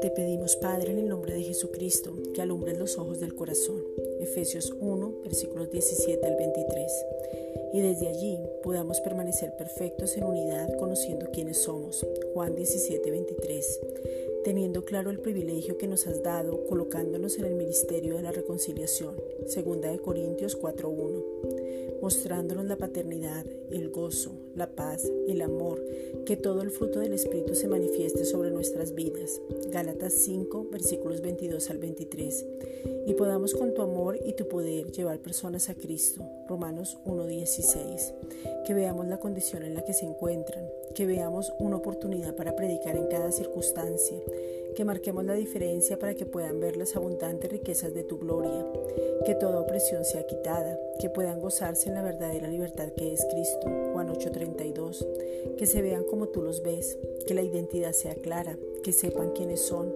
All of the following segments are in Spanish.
Te pedimos, Padre, en el nombre de Jesucristo, que alumbres los ojos del corazón. Efesios 1, versículos 17 al 23. Y desde allí podamos permanecer perfectos en unidad, conociendo quiénes somos. Juan 17, 23 teniendo claro el privilegio que nos has dado colocándonos en el ministerio de la reconciliación, segunda de Corintios 4:1, mostrándonos la paternidad, el gozo, la paz, el amor, que todo el fruto del Espíritu se manifieste sobre nuestras vidas, Gálatas 5, versículos 22 al 23, y podamos con tu amor y tu poder llevar personas a Cristo, Romanos 1:16, que veamos la condición en la que se encuentran, que veamos una oportunidad para predicar en cada circunstancia, que marquemos la diferencia para que puedan ver las abundantes riquezas de tu gloria, que toda opresión sea quitada, que puedan gozarse en la verdadera libertad que es Cristo, Juan 8:32, que se vean como tú los ves, que la identidad sea clara, que sepan quiénes son,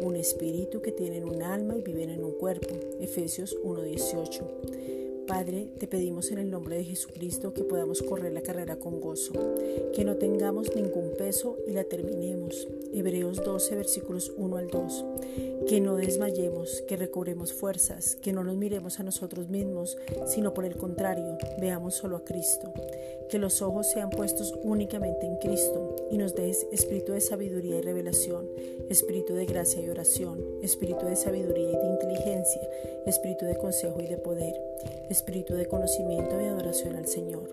un espíritu que tienen un alma y viven en un cuerpo, Efesios 1:18 Padre, te pedimos en el nombre de Jesucristo que podamos correr la carrera con gozo, que no tengamos ningún peso y la terminemos. Hebreos 12, versículos 1 al 2. Que no desmayemos, que recobremos fuerzas, que no nos miremos a nosotros mismos, sino por el contrario, veamos solo a Cristo. Que los ojos sean puestos únicamente en Cristo y nos des espíritu de sabiduría y revelación, espíritu de gracia y oración, espíritu de sabiduría y de inteligencia, espíritu de consejo y de poder, espíritu de conocimiento y adoración al Señor.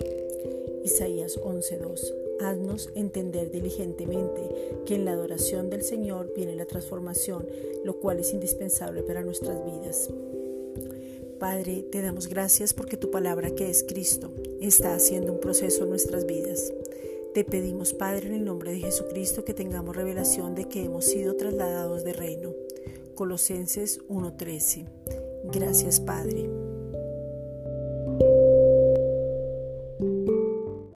Isaías 11:2 Haznos entender diligentemente que en la adoración del Señor viene la transformación, lo cual es indispensable para nuestras vidas. Padre, te damos gracias porque tu palabra que es Cristo está haciendo un proceso en nuestras vidas. Te pedimos, Padre, en el nombre de Jesucristo, que tengamos revelación de que hemos sido trasladados de reino. Colosenses 1:13. Gracias, Padre.